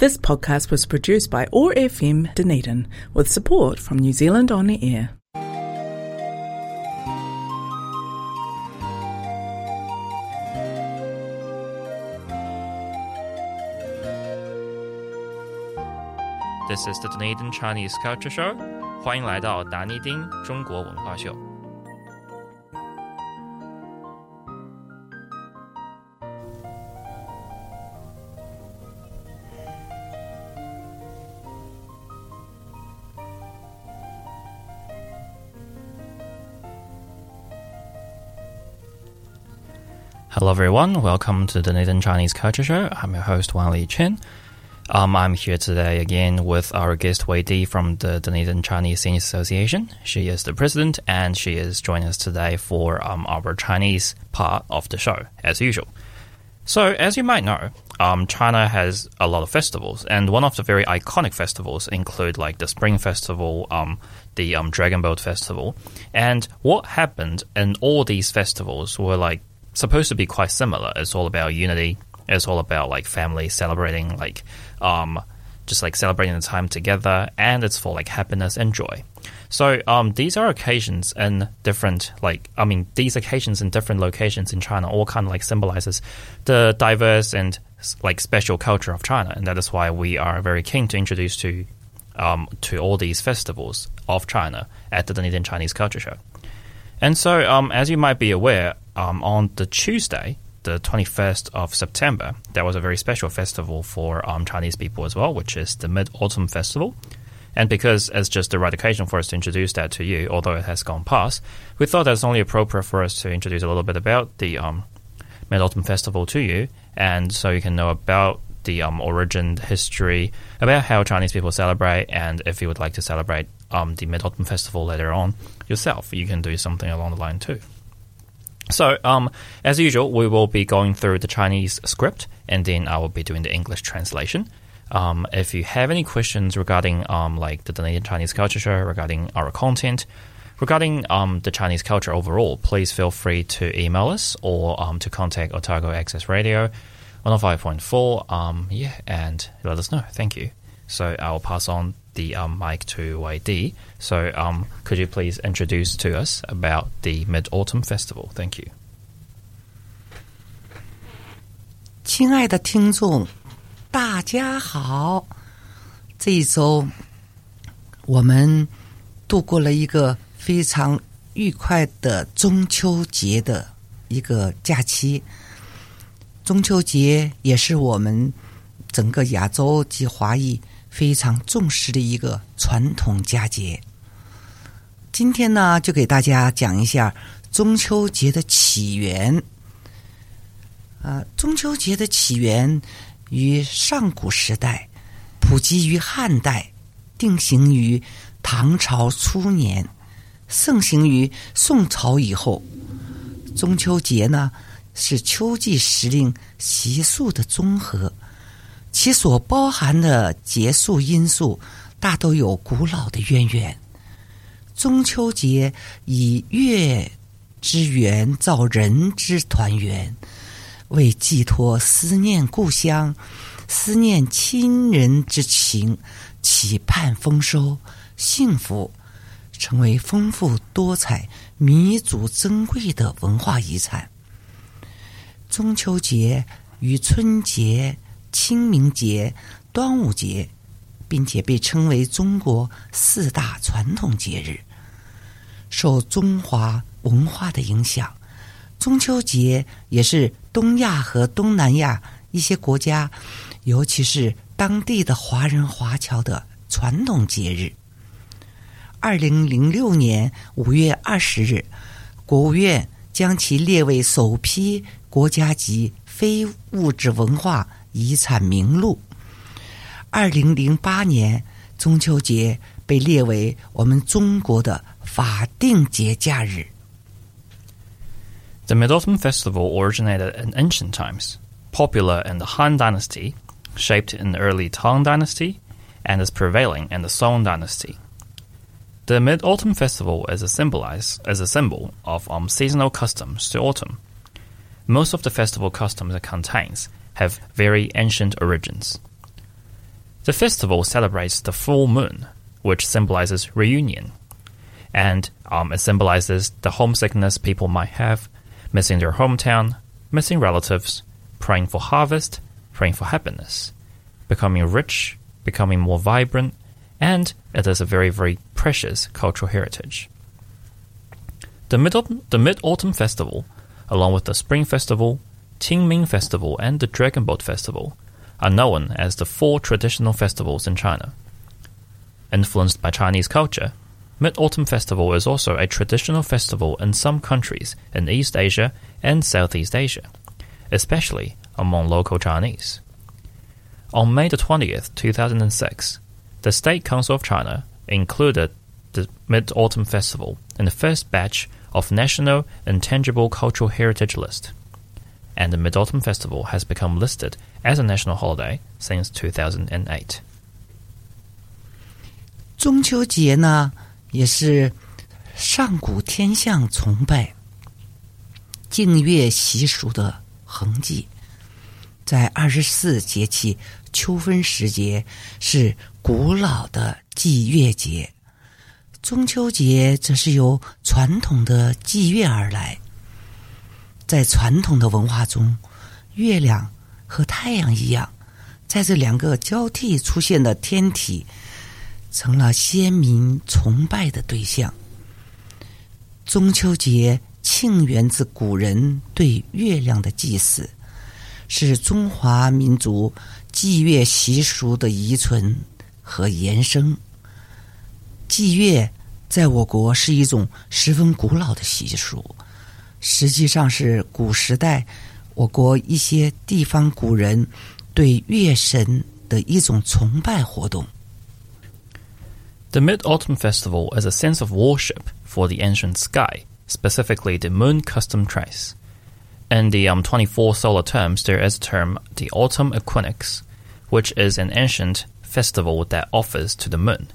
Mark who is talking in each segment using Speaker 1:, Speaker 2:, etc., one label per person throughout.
Speaker 1: This podcast was produced by OAR FM Dunedin with support from New Zealand On the Air.
Speaker 2: This is the Dunedin Chinese Culture Show. 欢迎来到达尼丁中国文化秀。Hello, everyone. Welcome to the Dunedin Chinese Culture Show. I'm your host, Wang Li Chen. Um, I'm here today again with our guest Wei Di from the Dunedin Chinese Seniors Association. She is the president, and she is joining us today for um, our Chinese part of the show, as usual. So, as you might know, um, China has a lot of festivals, and one of the very iconic festivals include like the Spring Festival, um, the um, Dragon Boat Festival, and what happened in all these festivals were like supposed to be quite similar. It's all about unity. It's all about like family celebrating, like um, just like celebrating the time together, and it's for like happiness and joy. So um, these are occasions in different, like I mean, these occasions in different locations in China all kind of like symbolizes the diverse and like special culture of China, and that is why we are very keen to introduce to um, to all these festivals of China at the Dunedin Chinese Culture Show. And so, um, as you might be aware, um, on the Tuesday, the 21st of September, there was a very special festival for um, Chinese people as well, which is the Mid Autumn Festival. And because it's just the right occasion for us to introduce that to you, although it has gone past, we thought it's only appropriate for us to introduce a little bit about the um, Mid Autumn Festival to you, and so you can know about the um, origin, history, about how Chinese people celebrate, and if you would like to celebrate um, the Mid Autumn Festival later on yourself, you can do something along the line too. So, um, as usual, we will be going through the Chinese script, and then I will be doing the English translation. Um, if you have any questions regarding um, like the Dunedin Chinese Culture Show, regarding our content, regarding um, the Chinese culture overall, please feel free to email us or um, to contact Otago Access Radio 105.4. Um, yeah, and let us know. Thank you. So I'll pass on the um, mic to Wei Di. So um, could you please introduce to us about the Mid Autumn Festival? Thank you.
Speaker 3: 亲爱的听众，大家好！这一周我们度过了一个非常愉快的中秋节的一个假期。中秋节也是我们整个亚洲及华裔非常重视的一个传统佳节。今天呢，就给大家讲一下中秋节的起源。啊，中秋节的起源于上古时代，普及于汉代，定型于唐朝初年，盛行于宋朝以后。中秋节呢，是秋季时令习俗的综合。其所包含的节数因素，大都有古老的渊源。中秋节以月之圆造人之团圆，为寄托思念故乡、思念亲人之情，期盼丰收、幸福，成为丰富多彩、弥足珍贵的文化遗产。中秋节与春节。清明节、端午节，并且被称为中国四大传统节日。受中华文化的影响，中秋节也是东亚和东南亚一些国家，尤其是当地的华人华侨的传统节日。二零零六年五月二十日，国务院将其列为首批国家级非物质文化。遗产名录。二零零八年中秋节被列为我们中国的法定节假日。
Speaker 2: The Mid Autumn Festival originated in ancient times, popular in the Han Dynasty, shaped in the early Tang Dynasty, and is prevailing in the Song Dynasty. The Mid Autumn Festival is a symbolize as a symbol of um, seasonal customs to autumn. Most of the festival customs it contains have very ancient origins. The festival celebrates the full moon, which symbolizes reunion. And um, it symbolizes the homesickness people might have, missing their hometown, missing relatives, praying for harvest, praying for happiness, becoming rich, becoming more vibrant, and it is a very, very precious cultural heritage. The Mid the Mid Autumn Festival, along with the Spring Festival, Qingming Festival, and the Dragon Boat Festival, are known as the four traditional festivals in China. Influenced by Chinese culture, Mid Autumn Festival is also a traditional festival in some countries in East Asia and Southeast Asia, especially among local Chinese. On May the 20th, 2006, the State Council of China included the Mid Autumn Festival in the first batch of National Intangible Cultural Heritage List and the Mid Autumn Festival has become listed as a national holiday since 2008.
Speaker 3: 中秋节呢，也是上古天象崇拜、敬月习俗的痕迹。在二十四节气秋分时节是古老的祭月节，中秋节则是由传统的祭月而来。 在传统的文化中，月亮和太阳一样，在这两个交替出现的天体，成了先民崇拜的对象。中秋节庆源自古人对月亮的祭祀，是中华民族祭月习俗的遗存和延伸。祭月在我国是一种十分古老的习俗。实际上是古时代我国一些地方古人对月神的一种崇拜活动。
Speaker 2: The Mid Autumn Festival is a sense of worship for the ancient sky, specifically the moon custom trace. In the um, 24 solar terms, there is a term, the autumn equinox, which is an ancient festival that offers to the moon.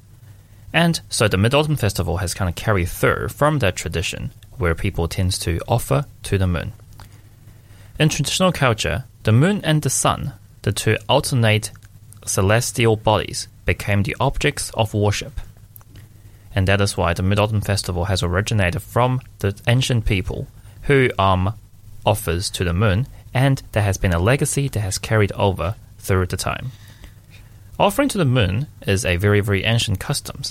Speaker 2: And so the Mid Autumn Festival has kind of carried through from that tradition where people tend to offer to the moon. In traditional culture, the moon and the sun, the two alternate celestial bodies, became the objects of worship. And that is why the Mid Autumn Festival has originated from the ancient people who um, offers to the moon, and there has been a legacy that has carried over through the time. Offering to the moon is a very, very ancient custom,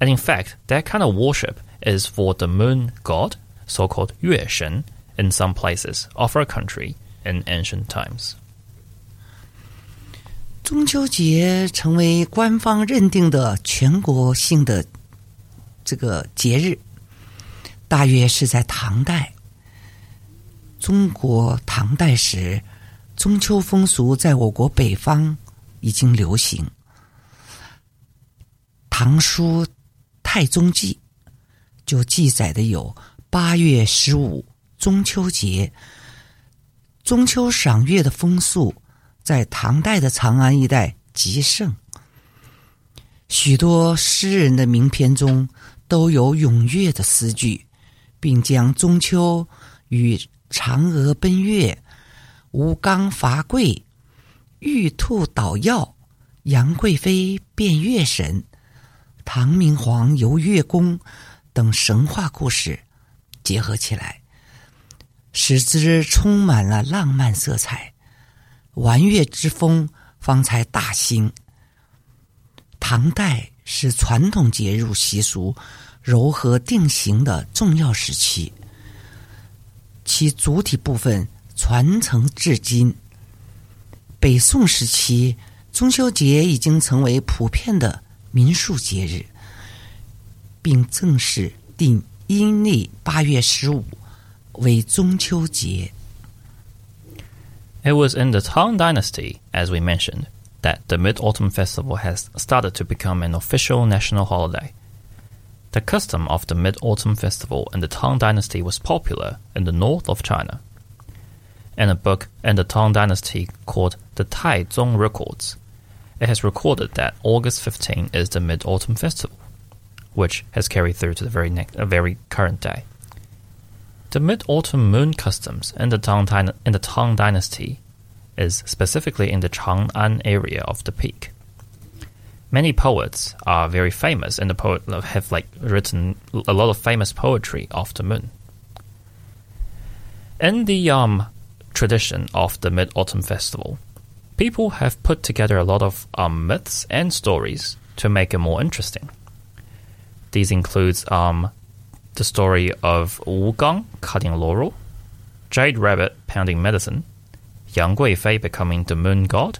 Speaker 2: and in fact, that kind of worship is for the moon god so-called 月神 in some places of our country in ancient times.
Speaker 3: 中秋节成为官方认定的全国性的这个节日，大约是在唐代。中国唐代时，中秋风俗在我国北方已经流行。《唐书·太宗记》就记载的有。 八月十五，中秋节，中秋赏月的风俗在唐代的长安一带极盛。许多诗人的名篇中都有咏月的诗句，并将中秋与嫦娥奔月、吴刚伐桂、玉兔捣药、杨贵妃变月神、唐明皇游月宫等神话故事。结合起来，使之充满了浪漫色彩，玩乐之风方才大兴。唐代是传统节日习俗柔和定型的重要时期，其主体部分传承至今。北宋时期，中秋节已经成为普遍的民俗节日，并正式定。阴历八月十五为中秋节。
Speaker 2: It was in the Tang Dynasty, as we mentioned, that the Mid Autumn Festival has started to become an official national holiday. The custom of the Mid Autumn Festival in the Tang Dynasty was popular in the north of China. In a book in the Tang Dynasty called the Tai Zong Records, it has recorded that August 15 is the Mid Autumn Festival which has carried through to the very next, uh, very current day. The mid-autumn moon customs in the Tang, in the Tang dynasty is specifically in the Chang'an area of the peak. many poets are very famous, and the poet have like written a lot of famous poetry of the moon. In the um, tradition of the Mid Autumn Festival, people have put together a lot of um, myths and stories to make it more interesting. These includes um, the story of Wu Gang cutting laurel, Jade Rabbit pounding medicine, Yang Guifei becoming the moon god,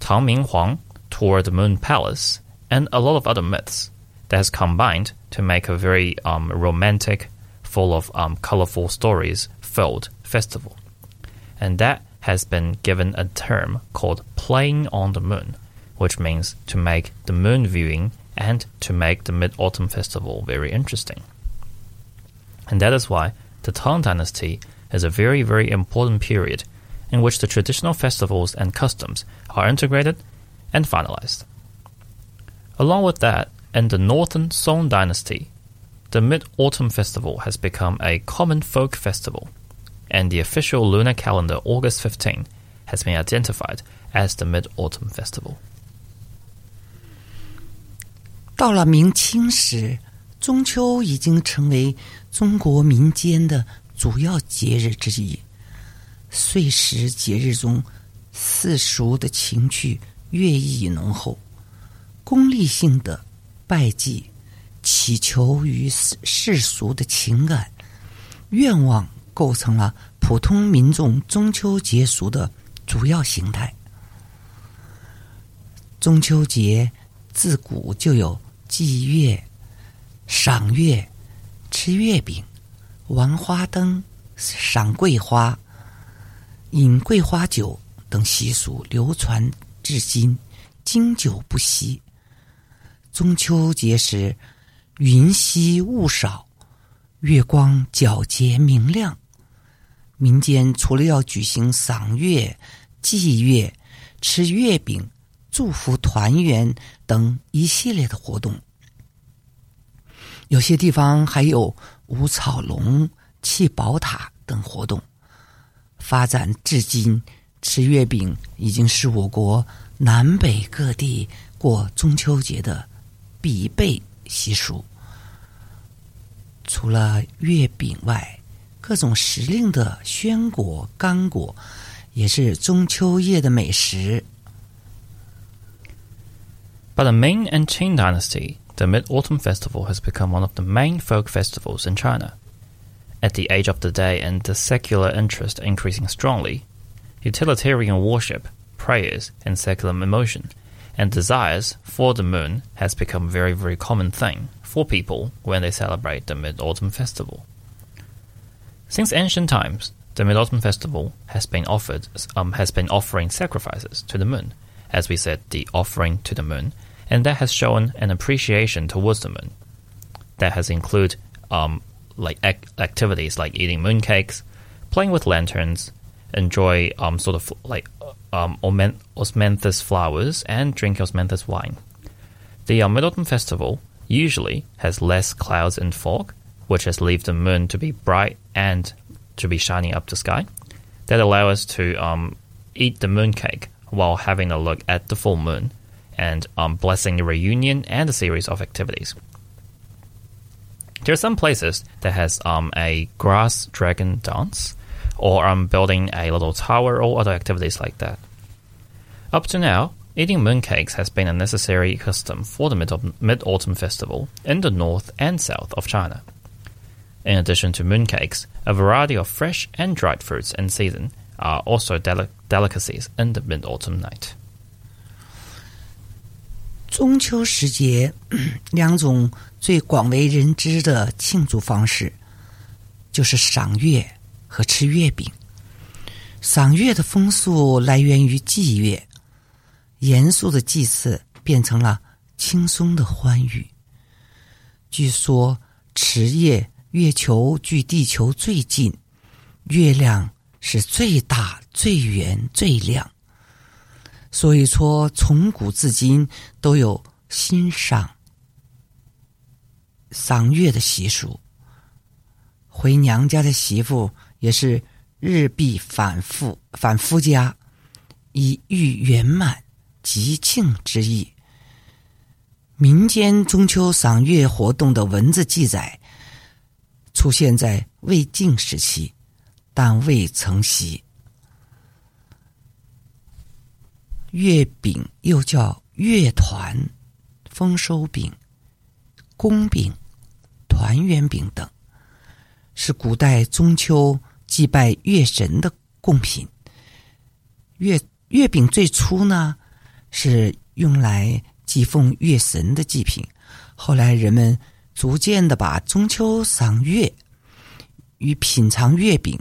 Speaker 2: Tang Minghuang toward the moon palace, and a lot of other myths that has combined to make a very um, romantic, full of um, colorful stories filled festival. And that has been given a term called playing on the moon, which means to make the moon viewing and to make the Mid Autumn Festival very interesting. And that is why the Tang Dynasty is a very, very important period in which the traditional festivals and customs are integrated and finalized. Along with that, in the Northern Song Dynasty, the Mid Autumn Festival has become a common folk festival, and the official lunar calendar August 15 has been identified as the Mid Autumn Festival.
Speaker 3: 到了明清时，中秋已经成为中国民间的主要节日之一。岁时节日中，世俗的情趣越溢浓厚，功利性的拜祭、祈求于世俗的情感、愿望，构成了普通民众中秋节俗的主要形态。中秋节自古就有祭月、赏月、吃月饼、玩花灯、赏桂花、饮桂花酒等习俗流传至今，经久不息。中秋节时，云稀雾少，月光皎洁明亮。民间除了要举行赏月、祭月、吃月饼、祝福团圆等一系列的活动，有些地方还有舞草龙、砌宝塔等活动。发展至今，吃月饼已经是我国南北各地过中秋节的必备习俗。除了月饼外，各种时令的鲜果、干果也是中秋夜的美食。
Speaker 2: By the Ming and Qing dynasty, the Mid Autumn Festival has become one of the main folk festivals in China. At the age of the day and the secular interest increasing strongly, utilitarian worship, prayers, and secular emotion and desires for the moon has become a very, very common thing for people when they celebrate the Mid Autumn Festival. Since ancient times, the Mid Autumn Festival has been offered um, has been offering sacrifices to the moon, as we said, the offering to the moon, and that has shown an appreciation towards the moon. That has included um, like ac- activities like eating mooncakes, playing with lanterns, enjoy um, sort of like um, omen- osmanthus flowers, and drink osmanthus wine. The um, Mid Autumn Festival usually has less clouds and fog, which has left the moon to be bright and to be shining up the sky. That allow us to um, eat the mooncake while having a look at the full moon and um, blessing the reunion and a series of activities. There are some places that has um, a grass dragon dance, or um, building a little tower, or other activities like that. Up to now, eating mooncakes has been a necessary custom for the Mid Autumn Festival in the north and south of China. In addition to mooncakes, a variety of fresh and dried fruits in season are also deli- delicacies in the Mid Autumn night.
Speaker 3: 中秋时节，两种最广为人知的庆祝方式，就是赏月和吃月饼。赏月的风俗来源于祭月，严肃的祭祀变成了轻松的欢愉。据说持夜月球距地球最近，月亮是最大、最圆、最亮。所以说，从古至今都有欣赏赏月的习俗。回娘家的媳妇也是日必反复返夫家，以欲圆满吉庆之意。民间中秋赏月活动的文字记载出现在魏晋时期，但未成习。月饼又叫月团、丰收饼、宫饼、团圆饼等，是古代中秋祭拜月神的贡品。月月饼最初呢是用来祭奉月神的祭品，后来人们逐渐的把中秋赏月与品尝月饼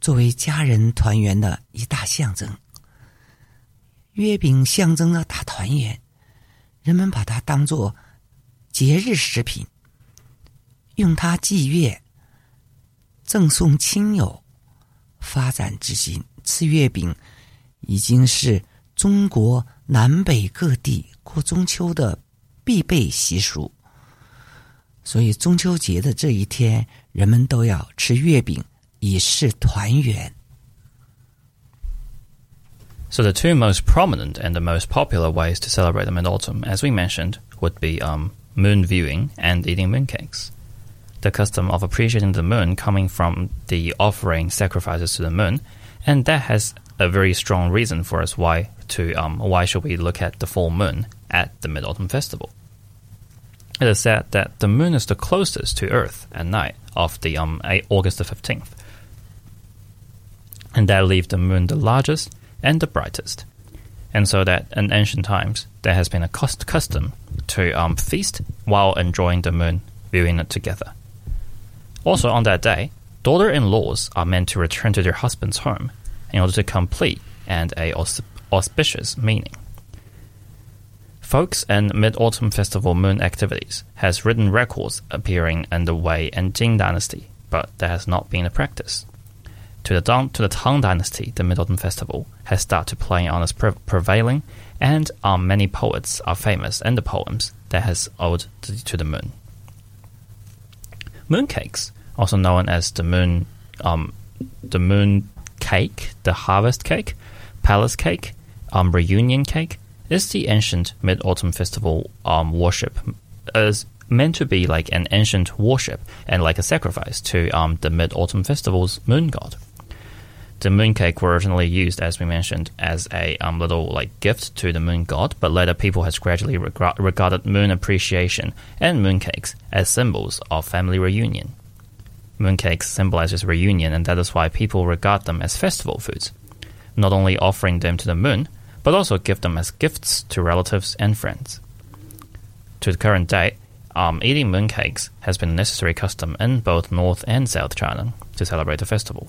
Speaker 3: 作为家人团圆的一大象征。月饼象征了大团圆，人们把它当做节日食品，用它祭月、赠送亲友。发展至今，吃月饼已经是中国南北各地过中秋的必备习俗。所以，中秋节的这一天，人们都要吃月饼，以示团圆。
Speaker 2: So the two most prominent and the most popular ways to celebrate the Mid-Autumn, as we mentioned, would be um, moon viewing and eating mooncakes. The custom of appreciating the moon coming from the offering sacrifices to the moon, and that has a very strong reason for us why to um, why should we look at the full moon at the Mid-Autumn Festival. It is said that the moon is the closest to Earth at night of the um, August the 15th, and that leaves the moon the largest and the brightest. And so that in ancient times, there has been a custom to um, feast while enjoying the moon, viewing it together. Also, on that day, daughter in laws are meant to return to their husband's home in order to complete and a auspicious meaning. Folks and Mid Autumn Festival moon activities has written records appearing in the Wei and Jin dynasty, but there has not been a practice to the to the Tang Dynasty, the Mid Autumn Festival has started playing on its pre- prevailing, and um, many poets are famous in the poems that has owed to, to the moon. Mooncakes, also known as the moon, um, the moon cake, the harvest cake, palace cake, um, reunion cake, is the ancient Mid Autumn Festival um, worship. Is meant to be like an ancient worship and like a sacrifice to um, the Mid Autumn Festival's moon god the mooncake were originally used, as we mentioned, as a um, little like gift to the moon god, but later people has gradually reg- regarded moon appreciation and mooncakes as symbols of family reunion. Mooncakes symbolizes reunion, and that is why people regard them as festival foods, not only offering them to the moon, but also give them as gifts to relatives and friends. To the current day, um, eating mooncakes has been a necessary custom in both North and South China to celebrate the festival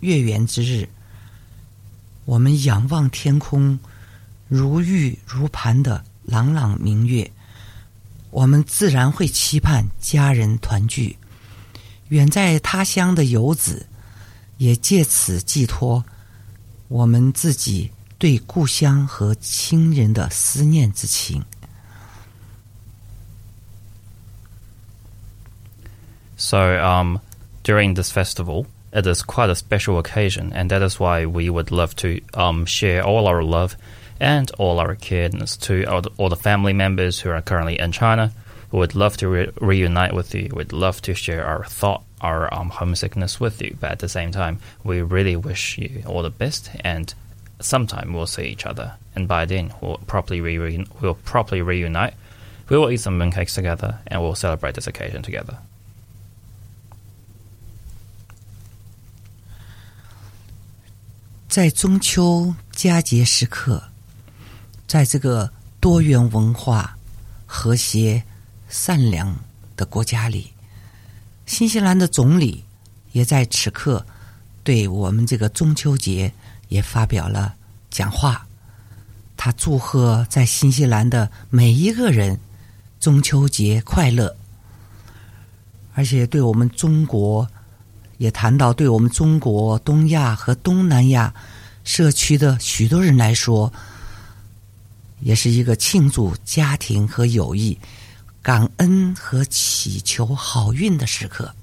Speaker 3: 月圆之日，我们仰望天空，如玉如盘的朗朗明月，我们自然会期盼家人团聚。远在他乡的游子，也借此寄托我们自己对故乡和亲人的思念之情。
Speaker 2: So, um, during this festival. It is quite a special occasion, and that is why we would love to um, share all our love and all our kindness to all the, all the, family members who are currently in China. We would love to re- reunite with you. We'd love to share our thought, our um, homesickness with you. But at the same time, we really wish you all the best, and sometime we'll see each other. And by then, we'll properly re- we'll properly reunite. We will eat some mooncakes together, and we'll celebrate this occasion together.
Speaker 3: 在中秋佳节时刻，在这个多元文化、和谐、善良的国家里，新西兰的总理也在此刻对我们这个中秋节也发表了讲话。他祝贺在新西兰的每一个人中秋节快乐。而且对我们中国，也谈到对我们中国、东亚和东南亚社区的许多人来说，也是一个庆祝家庭和友谊、感恩和祈求好运的时刻。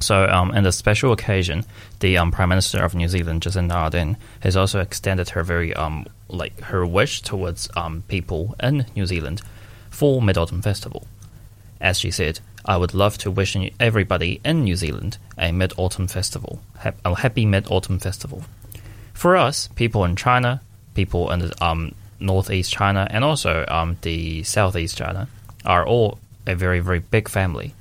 Speaker 2: So, um, in the special occasion, the um, Prime Minister of New Zealand, Jacinda Ardern, has also extended her very um, like her wish towards um, people in New Zealand for Mid Autumn Festival. As she said, I would love to wish everybody in New Zealand a Mid Autumn Festival, a happy Mid Autumn Festival. For us, people in China, people in the um, Northeast China, and also um, the Southeast China, are all a very very big family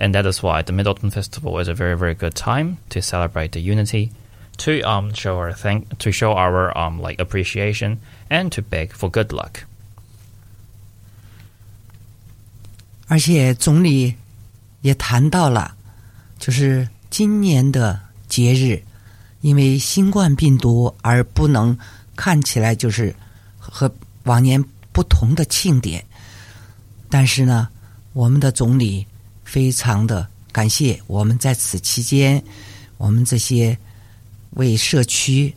Speaker 2: and that is why the Mid Autumn Festival is a very very good time to celebrate the unity, to um show our thank to show our um like appreciation and to beg for good luck.
Speaker 3: 而且总理也谈到了，就是今年的节日，因为新冠病毒而不能看起来就是和往年不同的庆典，但是呢，我们的总理。非常的感谢我们在此期间，我们这些为社区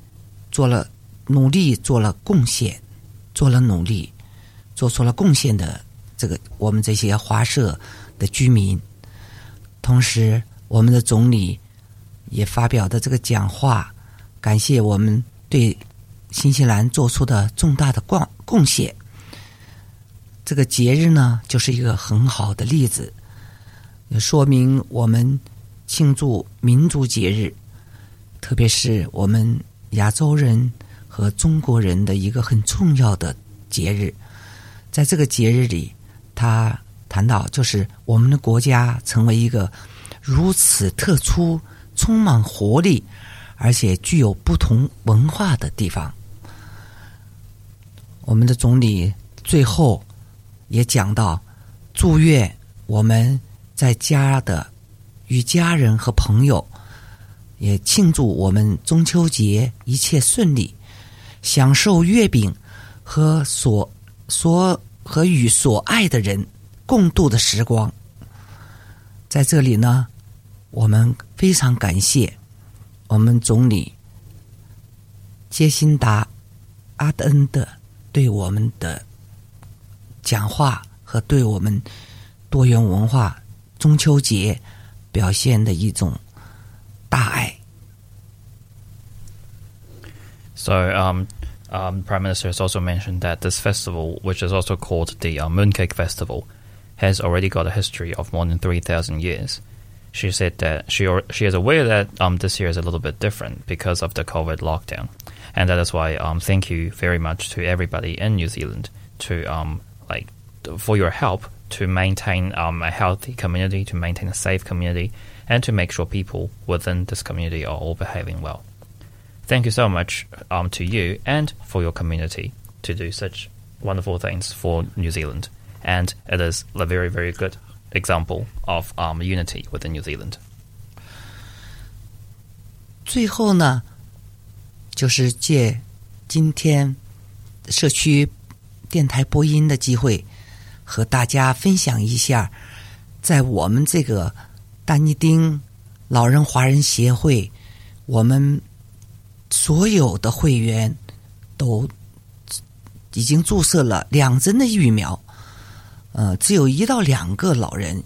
Speaker 3: 做了努力、做了贡献、做了努力、做出了贡献的这个我们这些华社的居民。同时，我们的总理也发表的这个讲话，感谢我们对新西兰做出的重大的贡贡献。这个节日呢，就是一个很好的例子。说明我们庆祝民族节日，特别是我们亚洲人和中国人的一个很重要的节日。在这个节日里，他谈到就是我们的国家成为一个如此特殊、充满活力，而且具有不同文化的地方。我们的总理最后也讲到，祝愿我们。在家的与家人和朋友，也庆祝我们中秋节一切顺利，享受月饼和所所和与所爱的人共度的时光。在这里呢，我们非常感谢我们总理杰辛达阿德恩的对我们的讲话和对我们多元文化。中秋节表现的一种大爱。
Speaker 2: So, um, um, Prime Minister has also mentioned that this festival, which is also called the uh, Mooncake Festival, has already got a history of more than three thousand years. She said that she or, she is aware that um, this year is a little bit different because of the COVID lockdown, and that is why um, thank you very much to everybody in New Zealand to um, like for your help to maintain um, a healthy community, to maintain a safe community, and to make sure people within this community are all behaving well. Thank you so much um, to you and for your community to do such wonderful things for New Zealand. And it is a very, very good example of um, unity within New Zealand.
Speaker 3: 最后呢，就是借今天社区电台播音的机会，和大家分享一下，在我们这个丹尼丁老人华人协会，我们 所有的会员都已经注射了两针的疫苗，呃，只有一到两个老人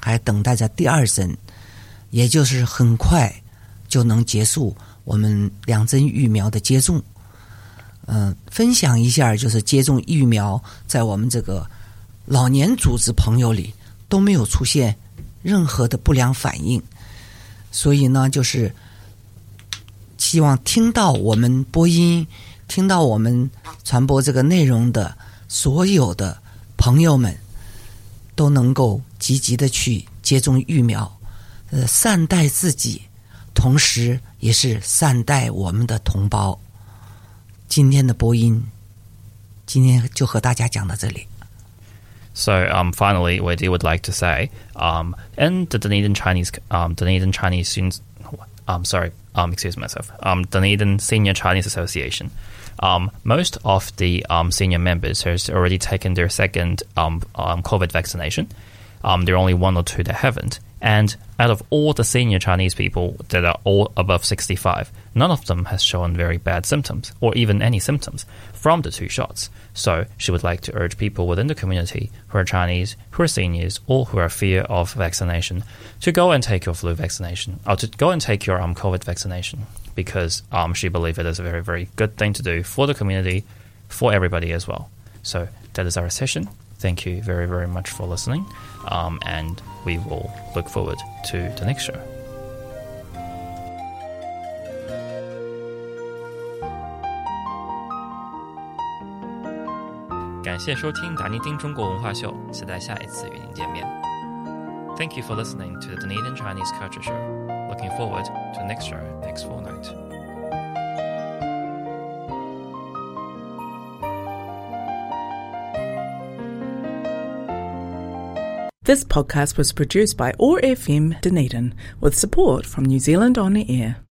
Speaker 3: 还等待着第二针，也就是很快就能结束我们两针疫苗的接种。嗯、分享一下，就是接种疫苗在我们这个老年组织朋友里都没有出现任何的不良反应，所以呢，就是希望听到我们播音、听到我们传播这个内容的所有的朋友们，都能够积极的去接种疫苗，呃，善待自己，同时也是善待我们的同胞。今天的播音，今天就和大家讲到这里。
Speaker 2: So um, finally, Wei Di would like to say, um, and the Dunedin Chinese, um, Dunedin Chinese students, um, sorry, um, excuse myself, um, Dunedin Senior Chinese Association. Um, most of the um, senior members has already taken their second um, um, COVID vaccination. There are only one or two that haven't. And out of all the senior Chinese people that are all above 65, none of them has shown very bad symptoms or even any symptoms from the two shots. So she would like to urge people within the community who are Chinese, who are seniors, or who are fear of vaccination to go and take your flu vaccination or to go and take your um, COVID vaccination because um, she believes it is a very, very good thing to do for the community, for everybody as well. So that is our session. Thank you very, very much for listening. Um, and we will look forward to the next show. 感谢收听达尼丁中国文化秀，期待下一次与您见面。Thank you for listening to the Dunedin Chinese Culture Show. Looking forward to next show next fortnight.
Speaker 1: This podcast was produced by OAR FM Dunedin with support from New Zealand On the Air.